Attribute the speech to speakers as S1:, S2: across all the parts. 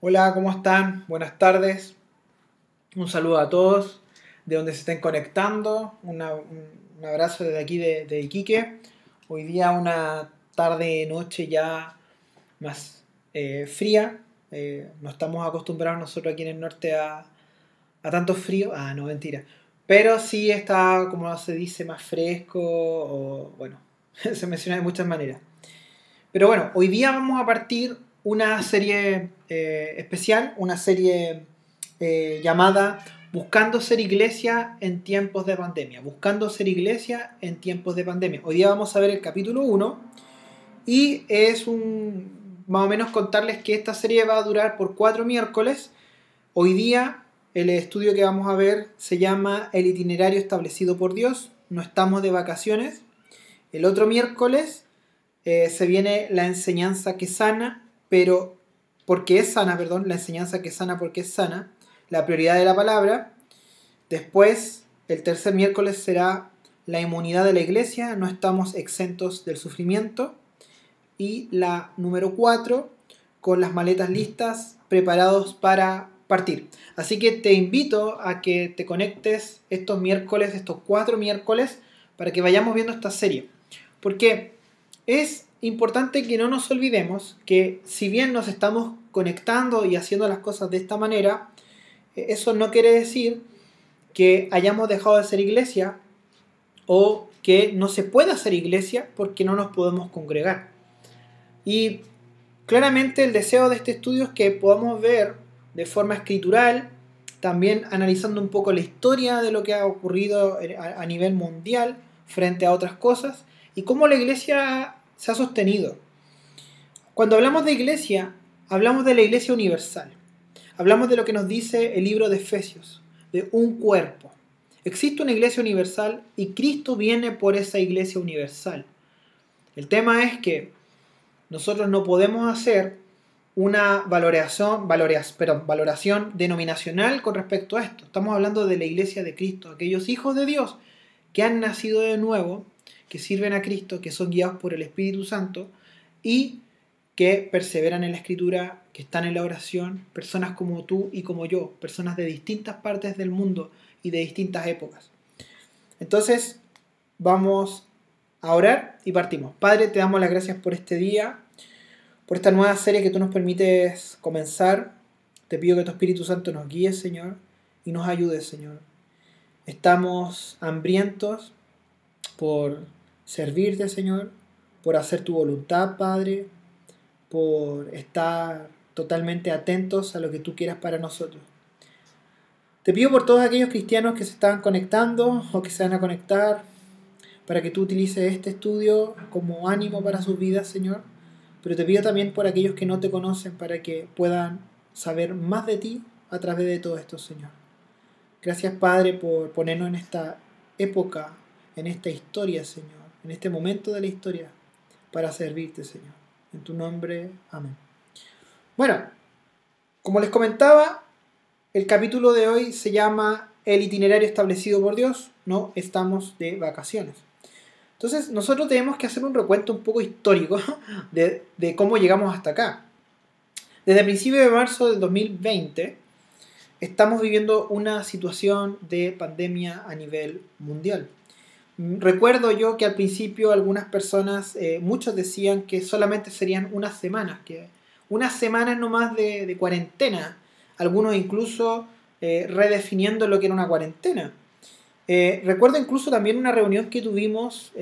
S1: Hola, ¿cómo están? Buenas tardes. Un saludo a todos de donde se estén conectando. Un, abrazo desde aquí de, Iquique. Hoy día una tarde, noche ya más eh, fría. Eh, no estamos acostumbrados nosotros aquí en el norte a, a tanto frío. Ah, no, mentira. Pero sí está, como se dice, más fresco bueno, se menciona de muchas maneras. Pero bueno, hoy día vamos a partir una serie eh, especial, una serie eh, llamada Buscando ser iglesia en tiempos de pandemia. Buscando ser iglesia en tiempos de pandemia. Hoy día vamos a ver el capítulo 1 y es un, más o menos contarles que esta serie va a durar por cuatro miércoles. Hoy día el estudio que vamos a ver se llama El itinerario establecido por Dios. No estamos de vacaciones. El otro miércoles eh, se viene la enseñanza que sana, pero porque es sana, perdón, la enseñanza que sana porque es sana, la prioridad de la palabra. Después, el tercer miércoles será la inmunidad de la iglesia, no estamos exentos del sufrimiento. Y la número cuatro, con las maletas listas, preparados para partir. Así que te invito a que te conectes estos miércoles, estos cuatro miércoles, para que vayamos viendo esta serie. Porque es importante que no nos olvidemos que si bien nos estamos conectando y haciendo las cosas de esta manera, eh, eso no quiere decir que hayamos dejado de ser iglesia o que no se pueda ser iglesia porque no nos podemos congregar. Y claramente el deseo de este estudio es que podamos ver de forma escritural, también analizando un poco la historia de lo que ha ocurrido a nivel mundial frente a otras cosas y cómo la iglesia se ha sostenido. Cuando hablamos de iglesia, hablamos de la iglesia universal. Hablamos de lo que nos dice el libro de Efesios, de un cuerpo. Existe una iglesia universal y Cristo viene por esa iglesia universal. El tema es que nosotros no podemos hacer una valoración, perdón, valoración denominacional con respecto a esto. Estamos hablando de la iglesia de Cristo, aquellos hijos de Dios que han nacido de nuevo, que sirven a Cristo, que son guiados por el Espíritu Santo y que perseveran en la escritura, que están en la oración, personas como tú y como yo, personas de distintas partes del mundo y de distintas épocas. Entonces, vamos a orar y partimos. Padre, te damos las gracias por este día, por esta nueva serie que tú nos permites comenzar. Te pido que tu Espíritu Santo nos guíe, Señor, y nos ayude, Señor. Estamos hambrientos por servirte, Señor, por hacer tu voluntad, Padre, por estar totalmente atentos a lo que tú quieras para nosotros. Te pido por todos aquellos cristianos que se están conectando o que se van a conectar, para que tú utilices este estudio como ánimo para sus vidas, Señor. Pero te pido también por aquellos que no te conocen, para que puedan saber más de ti a través de todo esto, Señor. Gracias, Padre, por ponernos en esta época, en esta historia, Señor, en este momento de la historia, para servirte, Señor. En tu nombre, amén. Bueno, como les comentaba, el capítulo de hoy se llama El itinerario establecido por Dios, no estamos de vacaciones. Entonces, nosotros tenemos que hacer un recuento un poco histórico de, cómo llegamos hasta acá. Desde el principio de marzo del 2020, estamos viviendo una situación de pandemia a nivel mundial. Recuerdo yo que al principio algunas personas, eh, muchos decían que solamente serían unas semanas, que unas semanas nomás de, de cuarentena, algunos incluso eh, redefiniendo lo que era una cuarentena. Eh, recuerdo incluso también una reunión que tuvimos,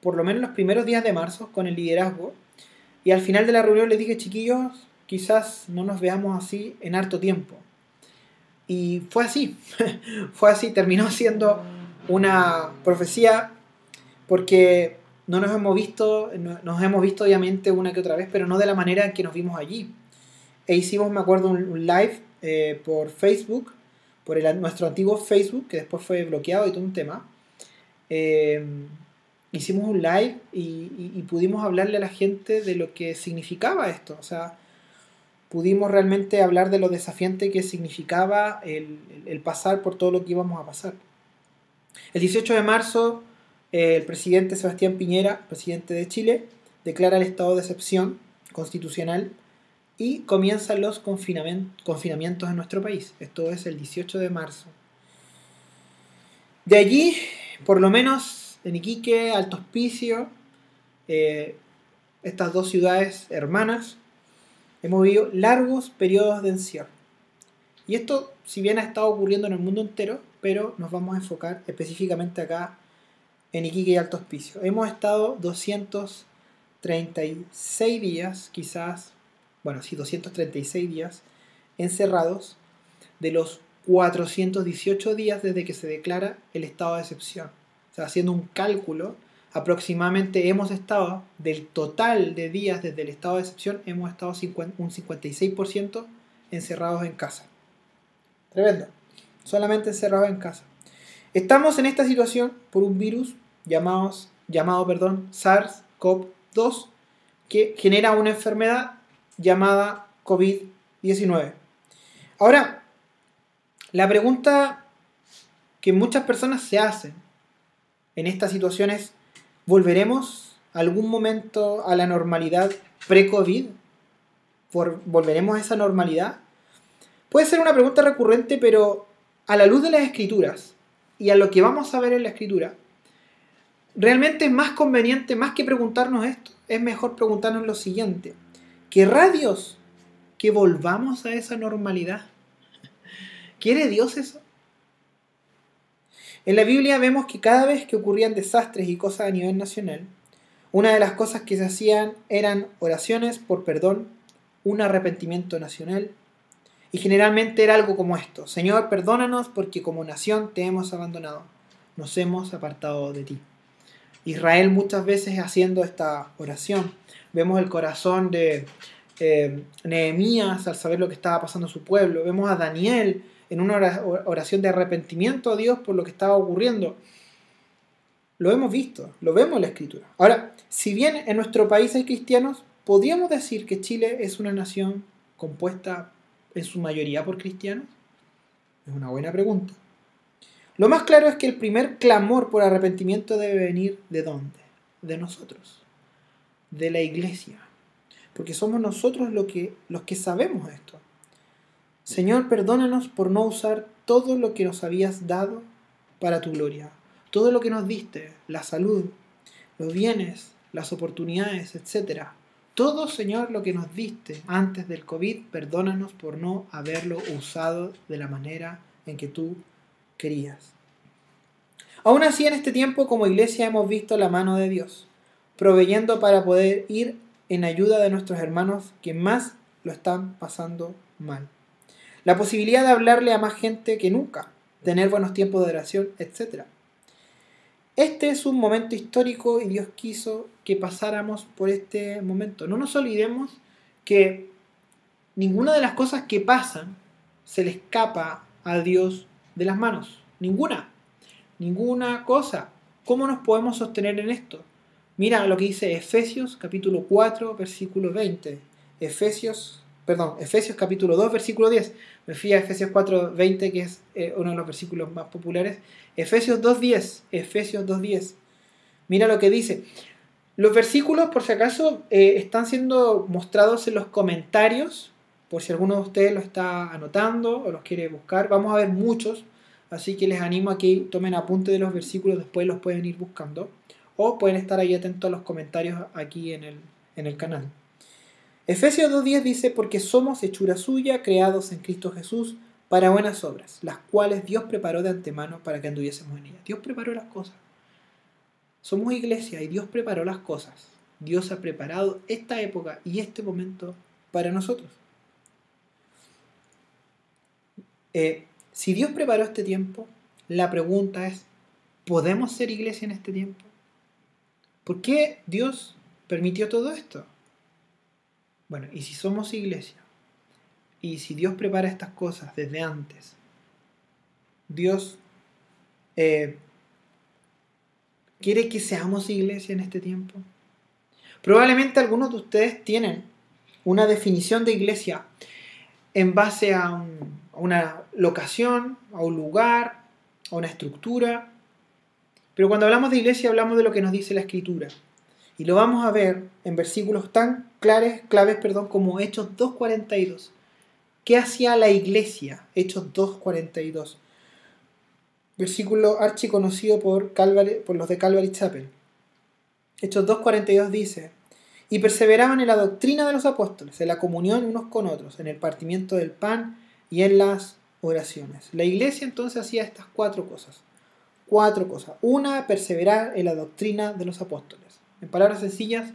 S1: por lo menos los primeros días de marzo, con el liderazgo, y al final de la reunión les dije, chiquillos, quizás no nos veamos así en harto tiempo. Y fue así, fue así, terminó siendo una profecía porque no nos hemos visto, no- nos hemos visto obviamente una que otra vez, pero no de la manera en que nos vimos allí. E hicimos, me acuerdo, un, live eh, por Facebook, por el- nuestro antiguo Facebook, que después fue bloqueado y todo un tema. Eh, hicimos un live y, pudimos hablarle a la gente de lo que significaba esto. O sea, pudimos realmente hablar de lo desafiante que significaba el pasar por todo lo que íbamos a pasar. El 18 de marzo, eh, el presidente Sebastián Piñera, presidente de Chile, declara el estado de excepción constitucional y comienzan los confinamientos en nuestro país. Esto es el 18 de marzo. De allí, por lo menos en Iquique, Alto Hospicio, eh, estas dos ciudades hermanas, hemos vivido largos periodos de encierro. Y esto, si bien ha estado ocurriendo en el mundo entero, pero nos vamos a enfocar específicamente acá en Iquique y Alto Hospicio. Hemos estado 236 días, quizás, bueno, sí, 236 días encerrados de los 418 días desde que se declara el estado de excepción. O sea, haciendo un cálculo, aproximadamente hemos estado, del total de días desde el estado de excepción, hemos estado un 56% encerrados en casa. Tremendo. Solamente encerrados en casa. Estamos en esta situación por un virus llamado perdón, SARS-CoV-2 que genera una enfermedad llamada COVID-19. Ahora, la pregunta que muchas personas se hacen en estas situaciones, ¿volveremos algún momento a la normalidad pre-COVID? ¿Volveremos a esa normalidad? Puede ser una pregunta recurrente, pero a la luz de las escrituras y a lo que vamos a ver en la escritura, realmente es más conveniente, más que preguntarnos esto, es mejor preguntarnos lo siguiente. ¿Querrá Dios que volvamos a esa normalidad? ¿Quiere Dios eso? En la Biblia vemos que cada vez que ocurrían desastres y cosas a nivel nacional, una de las cosas que se hacían eran oraciones por perdón, un arrepentimiento nacional, y generalmente era algo como esto, Señor, perdónanos porque como nación te hemos abandonado, nos hemos apartado de ti. Israel muchas veces haciendo esta oración. Vemos el corazón de eh, Nehemías al saber lo que estaba pasando en su pueblo. Vemos a Daniel en una oración de arrepentimiento a Dios por lo que estaba ocurriendo. Lo hemos visto, lo vemos en la escritura. Ahora, si bien en nuestro país hay cristianos, ¿podríamos decir que Chile es una nación compuesta en su mayoría por cristianos? Es una buena pregunta. Lo más claro es que el primer clamor por arrepentimiento debe venir de dónde? De nosotros, de la iglesia. Porque somos nosotros lo que, los que sabemos esto. Señor, perdónanos por no usar todo lo que nos habías dado para tu gloria. Todo lo que nos diste, la salud, los bienes, las oportunidades, etc. Todo, Señor, lo que nos diste antes del COVID, perdónanos por no haberlo usado de la manera en que tú querías. Aún así, en este tiempo como iglesia hemos visto la mano de Dios, proveyendo para poder ir en ayuda de nuestros hermanos que más lo están pasando mal. La posibilidad de hablarle a más gente que nunca, tener buenos tiempos de oración, etc. Este es un momento histórico y Dios quiso que pasáramos por este momento. No nos olvidemos que ninguna de las cosas que pasan se le escapa a Dios de las manos. Ninguna. Ninguna cosa. ¿Cómo nos podemos sostener en esto? Mira lo que dice Efesios capítulo 4 versículo 20. Efesios, perdón, Efesios capítulo 2 versículo 10. Me fui a Efesios 4 20 que es eh, uno de los versículos más populares. Efesios 2.10. Efesios 2.10. Mira lo que dice. Los versículos, por si acaso, eh, están siendo mostrados en los comentarios por si alguno de ustedes lo está anotando o los quiere buscar. Vamos a ver muchos, así que les animo a que tomen apunte de los versículos, después los pueden ir buscando. O pueden estar ahí atentos a los comentarios aquí en el, en el canal. Efesios 2.10 dice, porque somos hechura suya, creados en Cristo Jesús, para buenas obras, las cuales Dios preparó de antemano para que anduviésemos en ellas. Dios preparó las cosas. Somos iglesia y Dios preparó las cosas. Dios ha preparado esta época y este momento para nosotros. Eh, si Dios preparó este tiempo, la pregunta es, ¿podemos ser iglesia en este tiempo? ¿Por qué Dios permitió todo esto? Bueno, y si somos iglesia, y si Dios prepara estas cosas desde antes, Dios eh, quiere que seamos iglesia en este tiempo. Probablemente algunos de ustedes tienen una definición de iglesia en base a a una locación, a un lugar, a una estructura. Pero cuando hablamos de iglesia hablamos de lo que nos dice la escritura. Y lo vamos a ver en versículos tan claves, claves perdón, como Hechos 2.42. ¿Qué hacía la iglesia? Hechos 2.42. Versículo archiconocido por, por los de Calvary Chapel. Hechos 2.42 dice, y perseveraban en la doctrina de los apóstoles, en la comunión unos con otros, en el partimiento del pan y en las oraciones. La iglesia entonces hacía estas cuatro cosas. Cuatro cosas. Una, perseverar en la doctrina de los apóstoles. En palabras sencillas,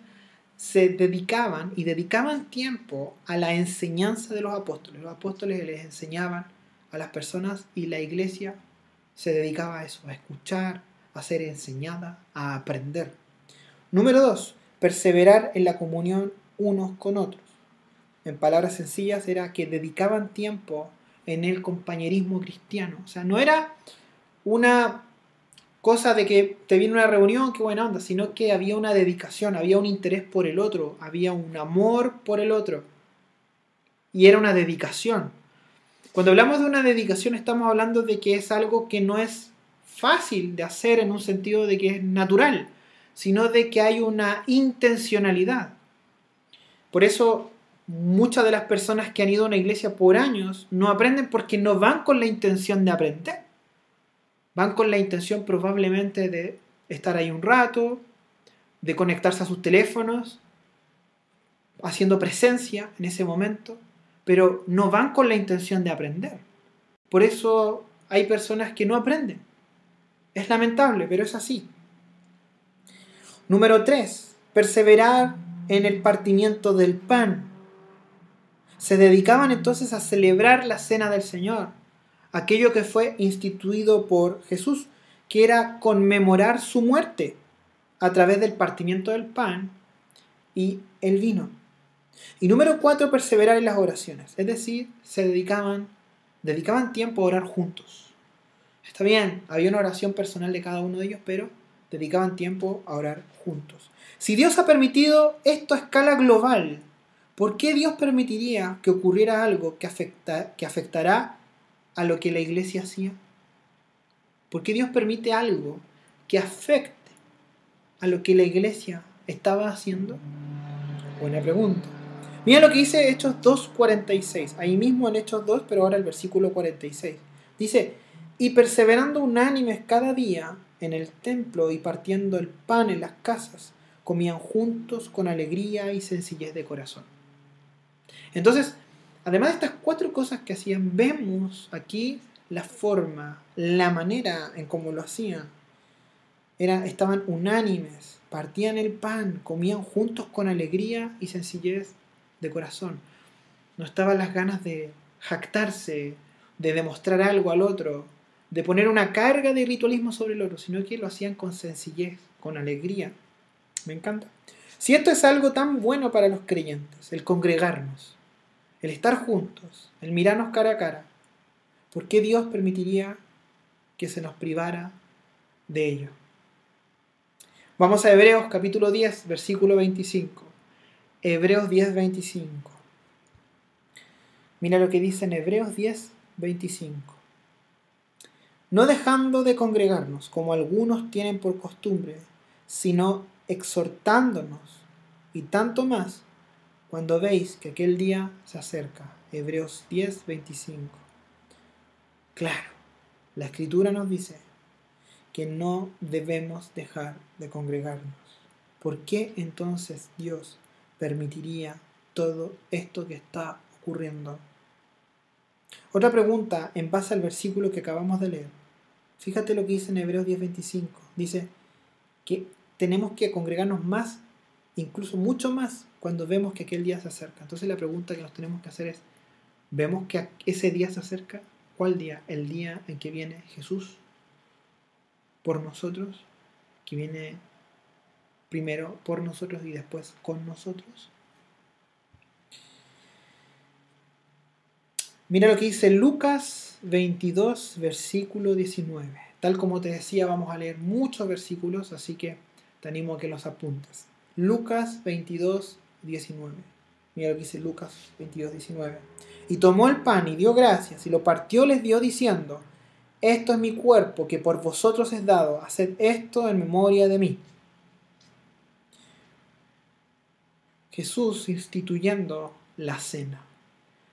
S1: se dedicaban y dedicaban tiempo a la enseñanza de los apóstoles. Los apóstoles les enseñaban a las personas y la iglesia se dedicaba a eso, a escuchar, a ser enseñada, a aprender. Número dos, perseverar en la comunión unos con otros. En palabras sencillas era que dedicaban tiempo en el compañerismo cristiano. O sea, no era una cosa de que te viene una reunión, qué buena onda, sino que había una dedicación, había un interés por el otro, había un amor por el otro. Y era una dedicación. Cuando hablamos de una dedicación estamos hablando de que es algo que no es fácil de hacer en un sentido de que es natural sino de que hay una intencionalidad. Por eso muchas de las personas que han ido a una iglesia por años no aprenden porque no van con la intención de aprender. Van con la intención probablemente de estar ahí un rato, de conectarse a sus teléfonos, haciendo presencia en ese momento, pero no van con la intención de aprender. Por eso hay personas que no aprenden. Es lamentable, pero es así. Número 3. Perseverar en el partimiento del pan. Se dedicaban entonces a celebrar la cena del Señor, aquello que fue instituido por Jesús, que era conmemorar su muerte a través del partimiento del pan y el vino. Y número 4. Perseverar en las oraciones, es decir, se dedicaban, dedicaban tiempo a orar juntos. Está bien, había una oración personal de cada uno de ellos, pero dedicaban tiempo a orar juntos. Si Dios ha permitido esto a escala global, ¿por qué Dios permitiría que ocurriera algo que, afecta, que afectará a lo que la iglesia hacía? ¿Por qué Dios permite algo que afecte a lo que la iglesia estaba haciendo? Buena pregunta. Mira lo que dice Hechos 2.46, ahí mismo en Hechos 2, pero ahora el versículo 46. Dice, y perseverando unánimes cada día en el templo y partiendo el pan en las casas, comían juntos con alegría y sencillez de corazón. Entonces, además de estas cuatro cosas que hacían, vemos aquí la forma, la manera en cómo lo hacían. Era, estaban unánimes, partían el pan, comían juntos con alegría y sencillez de corazón. No estaban las ganas de jactarse, de demostrar algo al otro, de poner una carga de ritualismo sobre el oro, sino que lo hacían con sencillez, con alegría. Me encanta. Si esto es algo tan bueno para los creyentes, el congregarnos, el estar juntos, el mirarnos cara a cara, ¿por qué Dios permitiría que se nos privara de ello? Vamos a Hebreos capítulo 10, versículo 25. Hebreos 10, 25. Mira lo que dice en Hebreos 10, 25 no dejando de congregarnos como algunos tienen por costumbre, sino exhortándonos, y tanto más cuando veis que aquel día se acerca. Hebreos 10, 25. Claro, la escritura nos dice que no debemos dejar de congregarnos. ¿Por qué entonces Dios permitiría todo esto que está ocurriendo? Otra pregunta en base al versículo que acabamos de leer. Fíjate lo que dice en Hebreos 10:25. Dice que tenemos que congregarnos más, incluso mucho más, cuando vemos que aquel día se acerca. Entonces la pregunta que nos tenemos que hacer es, ¿vemos que ese día se acerca? ¿Cuál día? El día en que viene Jesús por nosotros, que viene primero por nosotros y después con nosotros. Mira lo que dice Lucas 22, versículo 19. Tal como te decía, vamos a leer muchos versículos, así que te animo a que los apuntes. Lucas 22, 19. Mira lo que dice Lucas 22, 19. Y tomó el pan y dio gracias y lo partió, les dio diciendo, esto es mi cuerpo que por vosotros es dado, haced esto en memoria de mí. Jesús instituyendo la cena.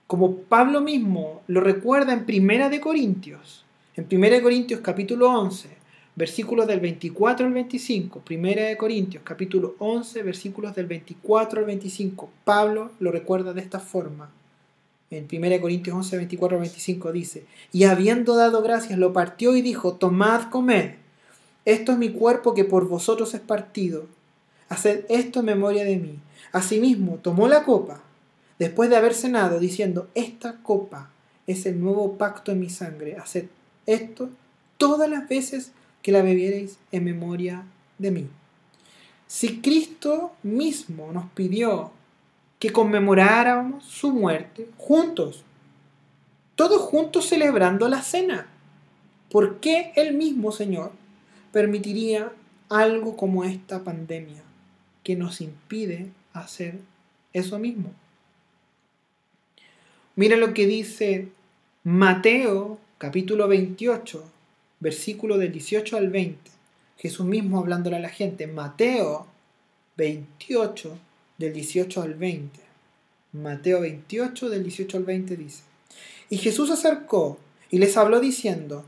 S1: Como Pablo mismo lo recuerda en Primera de Corintios, en Primera de Corintios capítulo 11, versículos del 24 al 25, Primera de Corintios capítulo 11, versículos del 24 al 25, Pablo lo recuerda de esta forma. En 1 Corintios 11, 24 al 25 dice, y habiendo dado gracias, lo partió y dijo, tomad, comed, esto es mi cuerpo que por vosotros es partido, haced esto en memoria de mí. Asimismo, tomó la copa, después de haber cenado, diciendo, esta copa es el nuevo pacto en mi sangre, haced esto todas las veces que la bebiereis en memoria de mí. Si Cristo mismo nos pidió que conmemoráramos su muerte juntos, todos juntos celebrando la cena, ¿por qué el mismo Señor permitiría algo como esta pandemia que nos impide hacer eso mismo? Mira lo que dice Mateo capítulo 28, versículo del 18 al 20. Jesús mismo hablándole a la gente. Mateo 28, del 18 al 20. Mateo 28, del 18 al 20 dice. Y Jesús se acercó y les habló diciendo,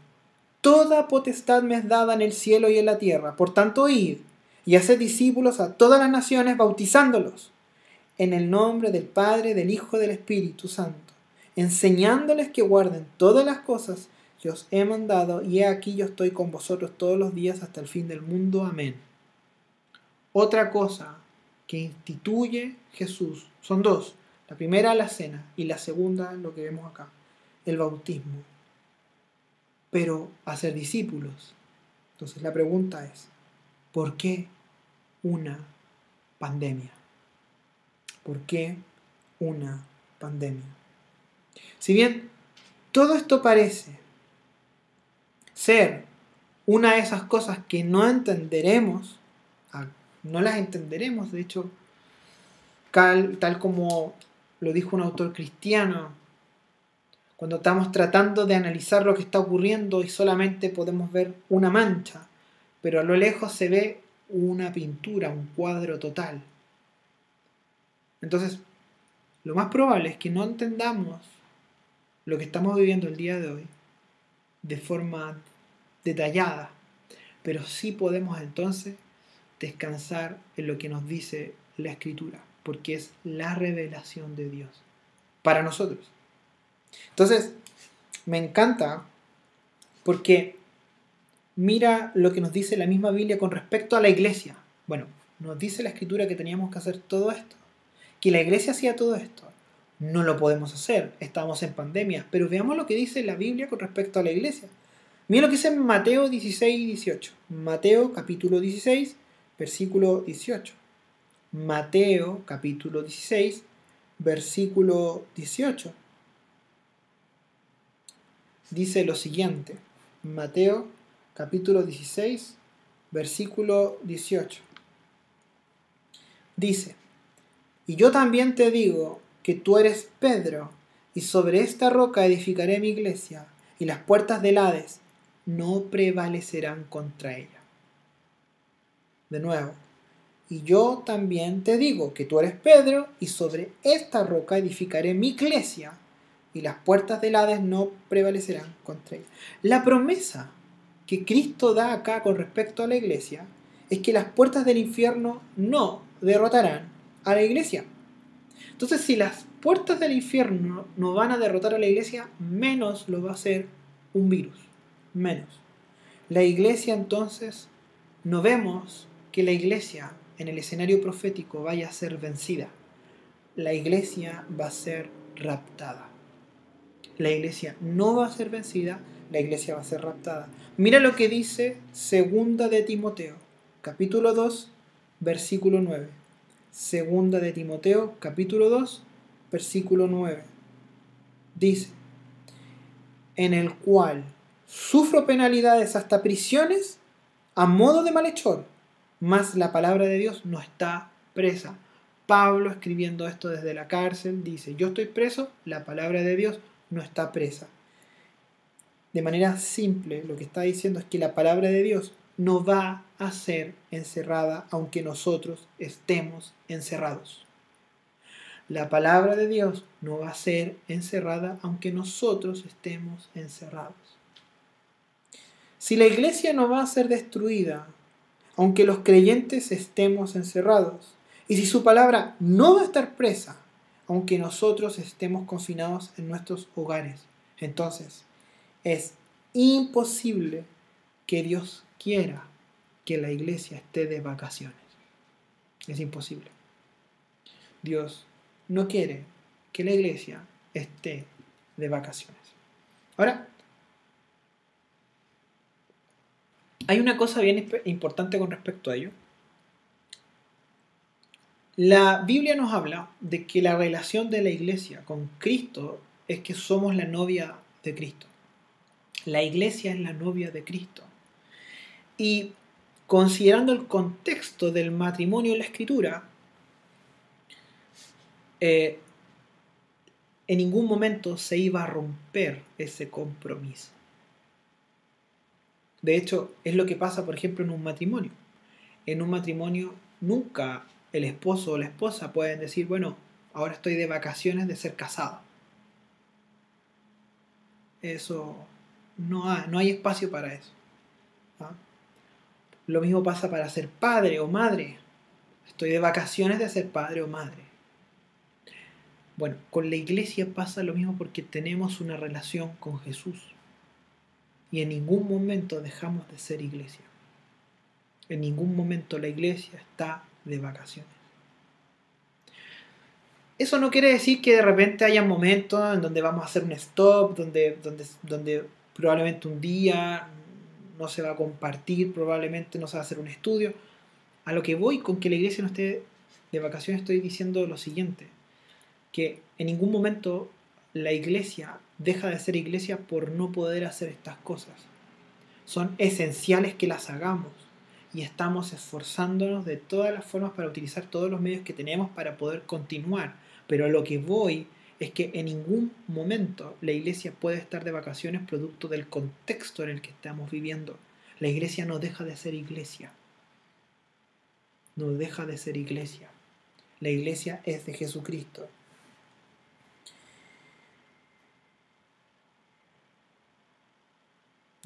S1: Toda potestad me es dada en el cielo y en la tierra, por tanto id y haced discípulos a todas las naciones, bautizándolos en el nombre del Padre, del Hijo y del Espíritu Santo, enseñándoles que guarden todas las cosas os he mandado, y he aquí yo estoy con vosotros todos los días hasta el fin del mundo. Amén. Otra cosa que instituye Jesús son dos. La primera la cena y la segunda lo que vemos acá, el bautismo. Pero hacer discípulos. Entonces la pregunta es, ¿por qué una pandemia? ¿Por qué una pandemia? Si bien todo esto parece ser una de esas cosas que no entenderemos, ah, no las entenderemos, de hecho, tal, como lo dijo un autor cristiano, cuando estamos tratando de analizar lo que está ocurriendo y solamente podemos ver una mancha, pero a lo lejos se ve una pintura, un cuadro total. Entonces, lo más probable es que no entendamos lo que estamos viviendo el día de hoy de forma detallada, pero sí podemos entonces descansar en lo que nos dice la escritura, porque es la revelación de Dios para nosotros. Entonces, me encanta porque mira lo que nos dice la misma Biblia con respecto a la iglesia. Bueno, nos dice la escritura que teníamos que hacer todo esto, que la iglesia hacía todo esto. No lo podemos hacer, estamos en pandemia, pero veamos lo que dice la Biblia con respecto a la iglesia. Mira lo que dice Mateo 16 y 18. Mateo capítulo 16, versículo 18. Mateo capítulo 16, versículo 18. Dice lo siguiente. Mateo capítulo 16, versículo 18. Dice, y yo también te digo que tú eres Pedro, y sobre esta roca edificaré mi iglesia, y las puertas del Hades no prevalecerán contra ella. De nuevo, y yo también te digo que tú eres Pedro, y sobre esta roca edificaré mi iglesia, y las puertas del Hades no prevalecerán contra ella. La promesa que Cristo da acá con respecto a la iglesia es que las puertas del infierno no derrotarán a la iglesia. Entonces, si las puertas del infierno no van a derrotar a la iglesia, menos lo va a hacer un virus. Menos. La iglesia entonces, no vemos que la iglesia en el escenario profético vaya a ser vencida. La iglesia va a ser raptada. La iglesia no va a ser vencida, la iglesia va a ser raptada. Mira lo que dice Segunda de Timoteo, capítulo 2, versículo 9. Segunda de Timoteo, capítulo 2, versículo 9. Dice, en el cual sufro penalidades hasta prisiones a modo de malhechor, mas la palabra de Dios no está presa. Pablo escribiendo esto desde la cárcel dice, yo estoy preso, la palabra de Dios no está presa. De manera simple, lo que está diciendo es que la palabra de Dios no va a ser encerrada aunque nosotros estemos encerrados. La palabra de Dios no va a ser encerrada aunque nosotros estemos encerrados. Si la iglesia no va a ser destruida aunque los creyentes estemos encerrados, y si su palabra no va a estar presa aunque nosotros estemos confinados en nuestros hogares, entonces es imposible que Dios quiera que la iglesia esté de vacaciones. Es imposible. Dios no quiere que la iglesia esté de vacaciones. Ahora, hay una cosa bien importante con respecto a ello. La Biblia nos habla de que la relación de la iglesia con Cristo es que somos la novia de Cristo. La iglesia es la novia de Cristo. Y considerando el contexto del matrimonio en la escritura, eh, en ningún momento se iba a romper ese compromiso. De hecho, es lo que pasa, por ejemplo, en un matrimonio. En un matrimonio nunca el esposo o la esposa pueden decir, bueno, ahora estoy de vacaciones de ser casado. Eso no hay, no hay espacio para eso. ¿ah? Lo mismo pasa para ser padre o madre. Estoy de vacaciones de ser padre o madre. Bueno, con la iglesia pasa lo mismo porque tenemos una relación con Jesús. Y en ningún momento dejamos de ser iglesia. En ningún momento la iglesia está de vacaciones. Eso no quiere decir que de repente haya momentos en donde vamos a hacer un stop, donde, donde, donde probablemente un día no se va a compartir, probablemente no se va a hacer un estudio. A lo que voy con que la iglesia no esté de vacaciones estoy diciendo lo siguiente que en ningún momento la iglesia deja de ser iglesia por no poder hacer estas cosas. Son esenciales que las hagamos y estamos esforzándonos de todas las formas para utilizar todos los medios que tenemos para poder continuar. Pero a lo que voy es que en ningún momento la iglesia puede estar de vacaciones producto del contexto en el que estamos viviendo. La iglesia no deja de ser iglesia. No deja de ser iglesia. La iglesia es de Jesucristo.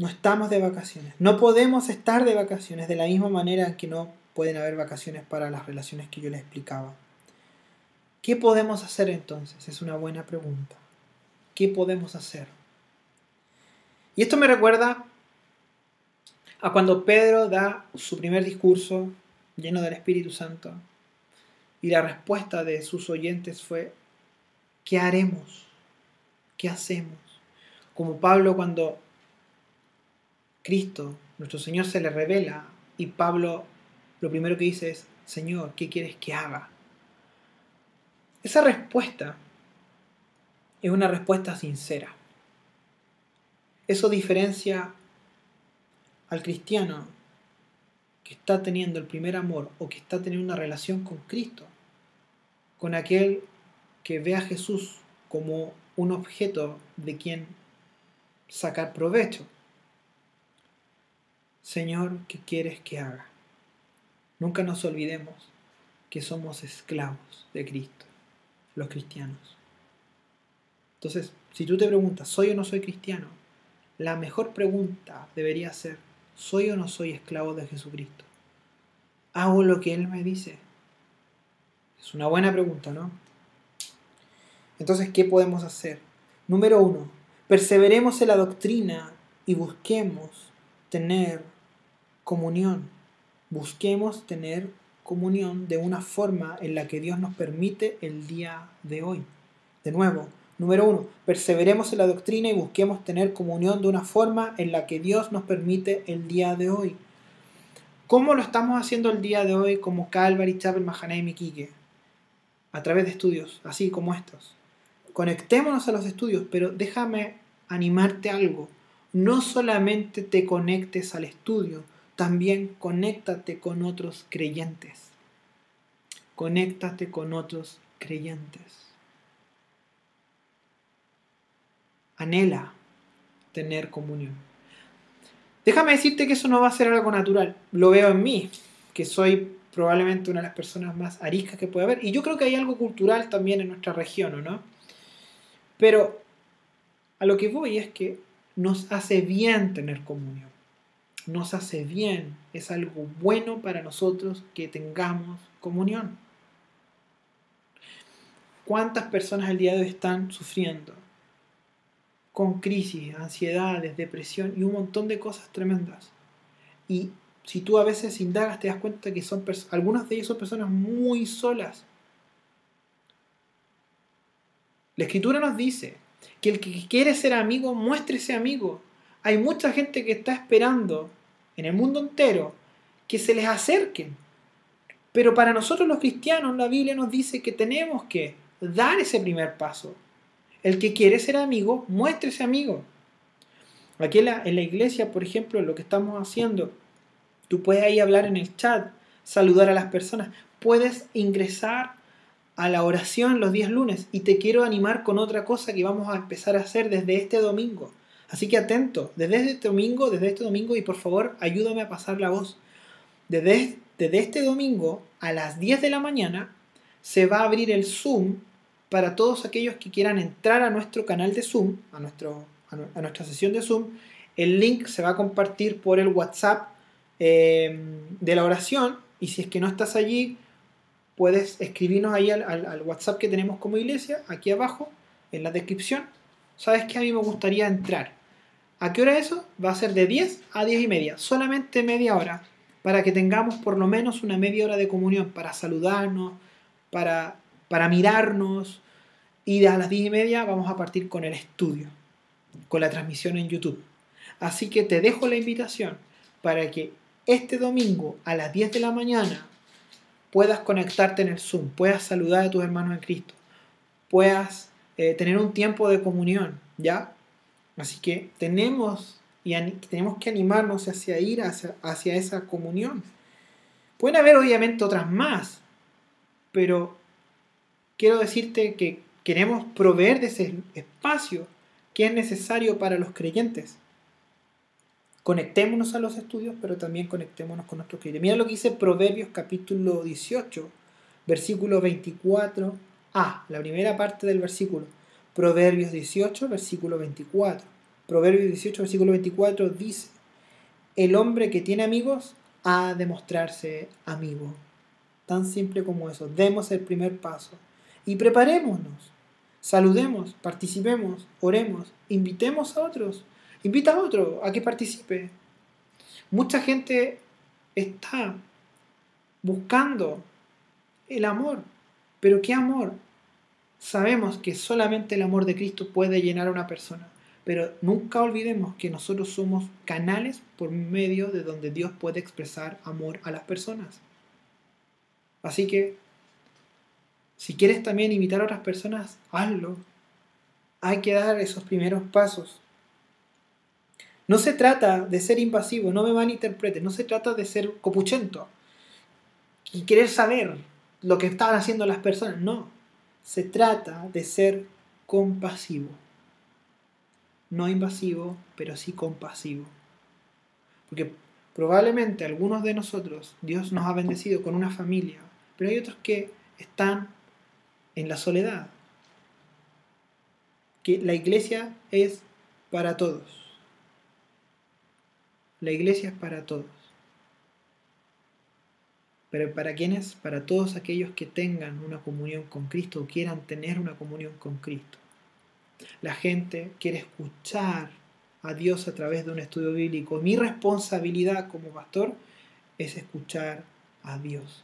S1: No estamos de vacaciones. No podemos estar de vacaciones de la misma manera que no pueden haber vacaciones para las relaciones que yo les explicaba. ¿Qué podemos hacer entonces? Es una buena pregunta. ¿Qué podemos hacer? Y esto me recuerda a cuando Pedro da su primer discurso lleno del Espíritu Santo y la respuesta de sus oyentes fue, ¿qué haremos? ¿Qué hacemos? Como Pablo cuando Cristo, nuestro Señor, se le revela y Pablo lo primero que dice es, Señor, ¿qué quieres que haga? Esa respuesta es una respuesta sincera. Eso diferencia al cristiano que está teniendo el primer amor o que está teniendo una relación con Cristo, con aquel que ve a Jesús como un objeto de quien sacar provecho. Señor, ¿qué quieres que haga? Nunca nos olvidemos que somos esclavos de Cristo, los cristianos. Entonces, si tú te preguntas, ¿soy o no soy cristiano? La mejor pregunta debería ser, ¿soy o no soy esclavo de Jesucristo? ¿Hago lo que Él me dice? Es una buena pregunta, ¿no? Entonces, ¿qué podemos hacer? Número uno, perseveremos en la doctrina y busquemos tener comunión. Busquemos tener comunión de una forma en la que Dios nos permite el día de hoy. De nuevo, número uno, perseveremos en la doctrina y busquemos tener comunión de una forma en la que Dios nos permite el día de hoy. ¿Cómo lo estamos haciendo el día de hoy como Calvary, Chapel, Mahanaim y Quique? A través de estudios, así como estos. Conectémonos a los estudios, pero déjame animarte algo no solamente te conectes al estudio, también conéctate con otros creyentes. Conéctate con otros creyentes. Anhela tener comunión. Déjame decirte que eso no va a ser algo natural. Lo veo en mí, que soy probablemente una de las personas más ariscas que puede haber. Y yo creo que hay algo cultural también en nuestra región, ¿o no? Pero a lo que voy es que nos hace bien tener comunión. Nos hace bien. Es algo bueno para nosotros que tengamos comunión. ¿Cuántas personas el día de hoy están sufriendo con crisis, ansiedades, depresión y un montón de cosas tremendas? Y si tú a veces indagas, te das cuenta que son algunas de ellas son personas muy solas. La escritura nos dice que el que quiere ser amigo, muéstrese amigo. Hay mucha gente que está esperando en el mundo entero que se les acerquen. Pero para nosotros los cristianos la Biblia nos dice que tenemos que dar ese primer paso. El que quiere ser amigo, muéstrese amigo. Aquí en la, en la iglesia, por ejemplo, lo que estamos haciendo Tú puedes ahí hablar en el chat, saludar a las personas. Puedes ingresar a la oración los días lunes y te quiero animar con otra cosa que vamos a empezar a hacer desde este domingo. Así que atento, desde este domingo, desde este domingo y por favor ayúdame a pasar la voz. Desde, desde este domingo a las 10 de la mañana se va a abrir el Zoom para todos aquellos que quieran entrar a nuestro canal de Zoom, a, nuestro, a nuestra sesión de Zoom. El link se va a compartir por el WhatsApp Em, de la oración y si es que no estás allí, puedes escribirnos ahí al, WhatsApp que tenemos como iglesia, aquí abajo, en la descripción. Sabes que a mí me gustaría entrar. ¿A qué hora eso? Va a ser de 10 a 10 y media, solamente media hora, para que tengamos por lo menos una media hora de comunión, para saludarnos, para, para mirarnos. Y a las 10 y media vamos a partir con el estudio, con la transmisión en YouTube. Así que te dejo la invitación para que este domingo a las 10 de la mañana puedas conectarte en el Zoom, puedas saludar a tus hermanos en Cristo, puedas eh, tener un tiempo de comunión, ¿ya? Así que tenemos, y tenemos que animarnos hacia ir hacia, hacia esa comunión. Pueden haber obviamente otras más, pero quiero decirte que queremos proveer de ese espacio que es necesario para los creyentes conectémonos a los estudios, pero también conectémonos con nuestros clientes. Mira lo que dice Proverbios capítulo 18, versículo 24a, la primera parte del versículo. Proverbios 18, versículo 24. Proverbios 18, versículo 24 dice, el hombre que tiene amigos ha de mostrarse amigo. Tan simple como eso. Demos el primer paso y preparémonos. Saludemos, participemos, oremos, invitemos a otros Invita a otro a que participe. Mucha gente está buscando el amor. Pero ¿qué amor? Sabemos que solamente el amor de Cristo puede llenar a una persona. Pero nunca olvidemos que nosotros somos canales por medio de donde Dios puede expresar amor a las personas. Así que, si quieres también invitar a otras personas, hazlo. Hay que dar esos primeros pasos. No se trata de ser invasivo, no me malinterpretes, no se trata de ser copuchento y querer saber lo que están haciendo las personas, no. Se trata de ser compasivo. No invasivo, pero sí compasivo. Porque probablemente algunos de nosotros, Dios nos ha bendecido con una familia, pero hay otros que están en la soledad. Que la iglesia es para todos. La iglesia es para todos. Pero ¿para quiénes? Para todos aquellos que tengan una comunión con Cristo o quieran tener una comunión con Cristo. La gente quiere escuchar a Dios a través de un estudio bíblico. Mi responsabilidad como pastor es escuchar a Dios.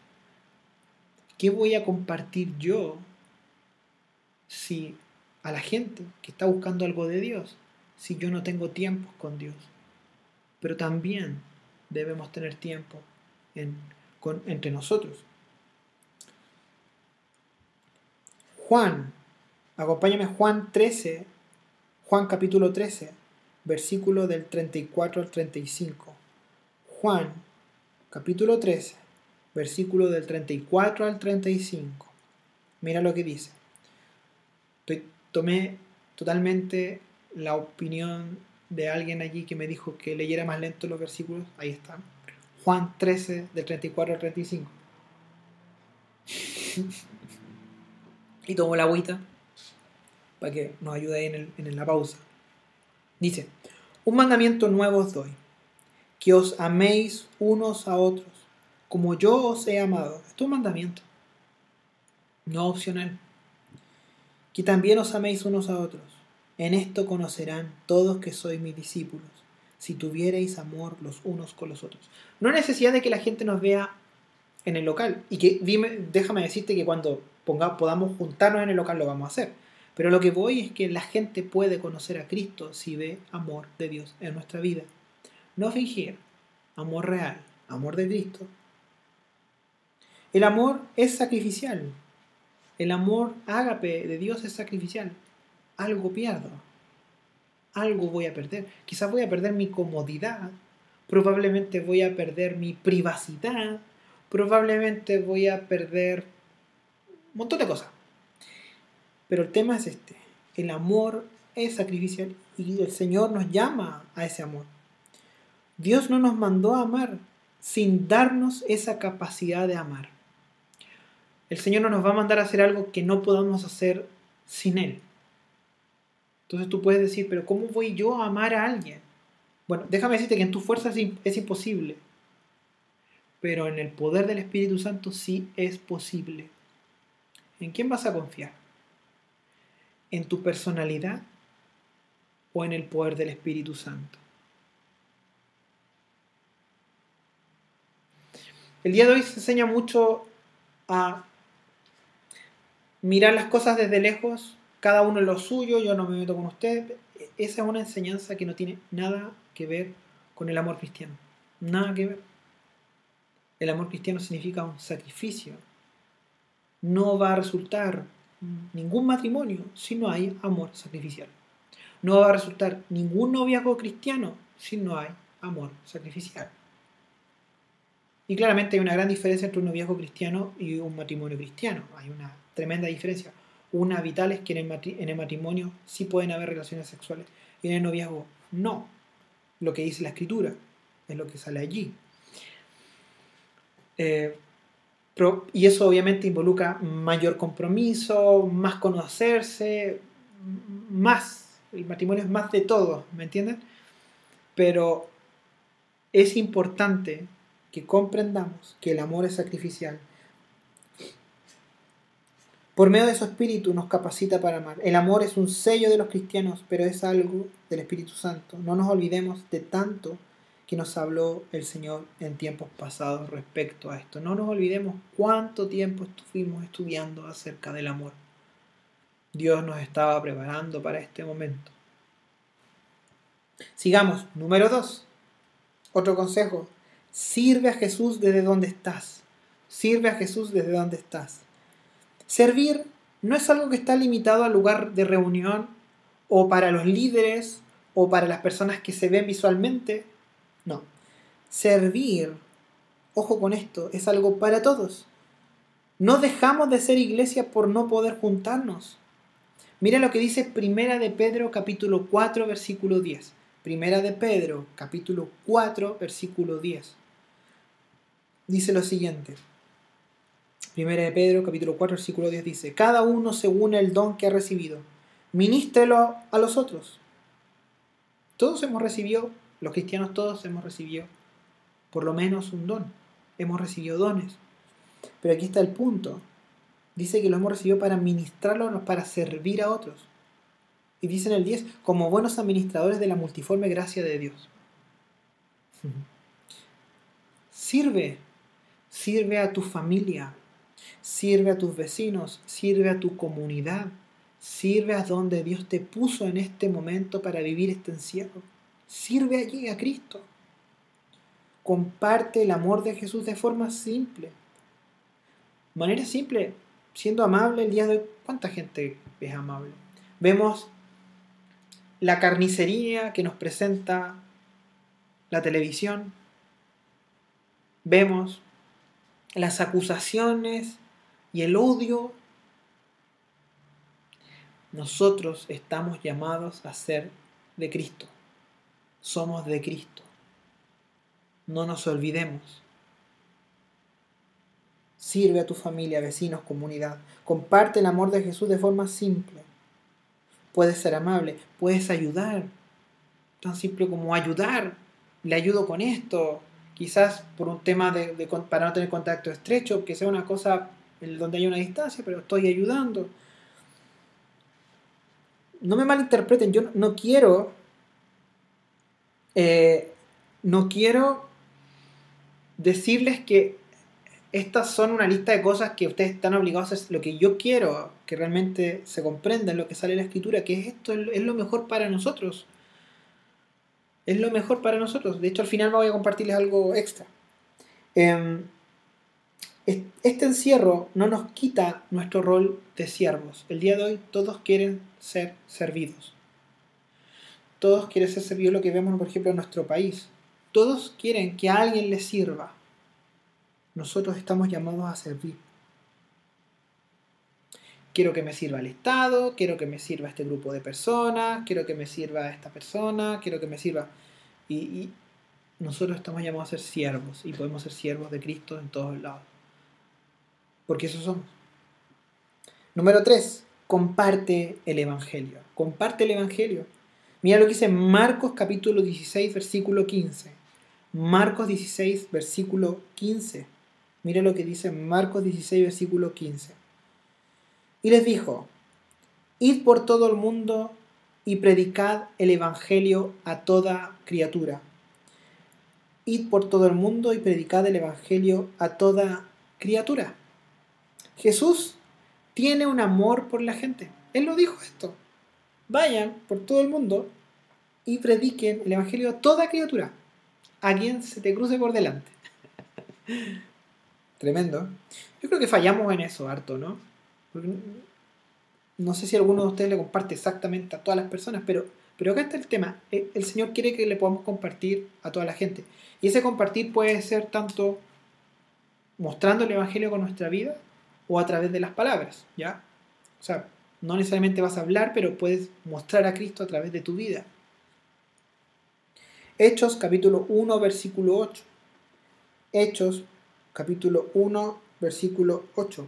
S1: ¿Qué voy a compartir yo si a la gente que está buscando algo de Dios, si yo no tengo tiempos con Dios? Pero también debemos tener tiempo entre nosotros. Juan, acompáñame Juan 13, Juan capítulo 13, versículo del 34 al 35. Juan capítulo 13, versículo del 34 al 35. Mira lo que dice. Tomé totalmente la opinión de alguien allí que me dijo que leyera más lento los versículos. Ahí está. Juan 13, del 34 al 35. y tomo la agüita para que nos ayude en, en la pausa. Dice, un mandamiento nuevo os doy, que os améis unos a otros, como yo os he amado. Esto es un mandamiento, no opcional. Que también os améis unos a otros. En esto conocerán todos que sois mis discípulos, si tuvierais amor los unos con los otros. No necesidad de que la gente nos vea en el local. Y que dime, déjame decirte que cuando ponga, podamos juntarnos en el local lo vamos a hacer. Pero lo que voy es que la gente puede conocer a Cristo si ve amor de Dios en nuestra vida. No fingir, amor real, amor de Cristo. El amor es sacrificial. El amor ágape de Dios es sacrificial. Algo pierdo. Algo voy a perder. Quizás voy a perder mi comodidad. Probablemente voy a perder mi privacidad. Probablemente voy a perder un montón de cosas. Pero el tema es este. El amor es sacrificial y el Señor nos llama a ese amor. Dios no nos mandó a amar sin darnos esa capacidad de amar. El Señor no nos va a mandar a hacer algo que no podamos hacer sin Él. Entonces tú puedes decir, pero ¿cómo voy yo a amar a alguien? Bueno, déjame decirte que en tu fuerza es, es imposible. Pero en el poder del Espíritu Santo sí es posible. ¿En quién vas a confiar? ¿En tu personalidad o en el poder del Espíritu Santo? El día de hoy se enseña mucho a mirar las cosas desde lejos, cada uno en lo suyo, yo no me meto con usted. Esa es una enseñanza que no tiene nada que ver con el amor cristiano. Nada que ver. El amor cristiano significa un sacrificio. No va a resultar ningún matrimonio si no hay amor sacrificial. No va a resultar ningún noviazgo cristiano si no hay amor sacrificial. Y claramente hay una gran diferencia entre un noviazgo cristiano y un matrimonio cristiano. Hay una tremenda diferencia. Una vital es que en el, matrimonio sí pueden haber relaciones sexuales y en el noviazgo no. Lo que dice la escritura es lo que sale allí. Eh, y eso obviamente involucra mayor compromiso, más conocerse, más. El matrimonio es más de todo, ¿me entienden? Pero es importante que comprendamos que el amor es sacrificial. Por medio de su espíritu nos capacita para amar. El amor es un sello de los cristianos, pero es algo del Espíritu Santo. No nos olvidemos de tanto que nos habló el Señor en tiempos pasados respecto a esto. No nos olvidemos cuánto tiempo estuvimos estudiando acerca del amor. Dios nos estaba preparando para este momento. Sigamos. Número 2. Otro consejo. Sirve a Jesús desde donde estás. Sirve a Jesús desde donde estás. Servir no es algo que está limitado al lugar de reunión o para los líderes o para las personas que se ven visualmente. No. Servir, ojo con esto, es algo para todos. No dejamos de ser iglesia por no poder juntarnos. Mira lo que dice Primera de Pedro capítulo 4 versículo 10. Primera de Pedro capítulo 4 versículo 10. Dice lo siguiente. Primera de Pedro, capítulo 4, versículo 10 dice, cada uno según el don que ha recibido, ministrelo a los otros. Todos hemos recibido, los cristianos todos hemos recibido por lo menos un don. Hemos recibido dones. Pero aquí está el punto. Dice que lo hemos recibido para ministrarlo, para servir a otros. Y dice en el 10, como buenos administradores de la multiforme gracia de Dios. Sirve, sirve a tu familia, sirve a tus vecinos, sirve a tu comunidad, sirve a donde Dios te puso en este momento para vivir este encierro. Sirve allí a Cristo. Comparte el amor de Jesús de forma simple. Manera simple, siendo amable el día de hoy. ¿Cuánta gente es amable? Vemos la carnicería que nos presenta la televisión. Vemos las acusaciones y el odio, nosotros estamos llamados a ser de Cristo. Somos de Cristo. No nos olvidemos. Sirve a tu familia, vecinos, comunidad. Comparte el amor de Jesús de forma simple. Puedes ser amable, puedes ayudar. Tan simple como ayudar. Le ayudo con esto. Quizás por un tema de, para no tener contacto estrecho, que sea una cosa donde hay una distancia, pero estoy ayudando. No me malinterpreten, yo no quiero. Eh, no quiero decirles que estas son una lista de cosas que ustedes están obligados a hacer. Lo que yo quiero que realmente se comprenda en lo que sale en la escritura, que es esto, es lo mejor para nosotros. Es lo mejor para nosotros. De hecho, al final voy a compartirles algo extra. Em, este encierro no nos quita nuestro rol de siervos. El día de hoy todos quieren ser servidos. Todos quieren ser servidos, lo que vemos, por ejemplo, en nuestro país. Todos quieren que alguien les sirva nosotros estamos llamados a servir. Quiero que me sirva el Estado, quiero que me sirva este grupo de personas, quiero que me sirva esta persona, quiero que me sirva... Y, nosotros estamos llamados a ser siervos y podemos ser siervos de Cristo en todos lados. Porque eso somos. Número 3. Comparte el Evangelio. Comparte el Evangelio. Mira lo que dice Marcos capítulo 16, versículo 15. Marcos 16, versículo 15. Mira lo que dice Marcos 16, versículo 15. Y les dijo, id por todo el mundo y predicad el Evangelio a toda criatura. Id por todo el mundo y predicad el Evangelio a toda criatura. Jesús tiene un amor por la gente. Él lo dijo esto. Vayan por todo el mundo y prediquen el Evangelio a toda criatura. A quien se te cruce por delante. Tremendo. Yo creo que fallamos en eso harto, ¿no? No sé si alguno de ustedes le comparte exactamente a todas las personas, pero, pero acá está el tema. Eh, el Señor quiere que le podamos compartir a toda la gente. Y ese compartir puede ser tanto mostrando el Evangelio con nuestra vida o a través de las palabras, ¿ya? O sea, no necesariamente vas a hablar, pero puedes mostrar a Cristo a través de tu vida. Hechos capítulo 1, versículo 8. Hechos capítulo 1, versículo 8.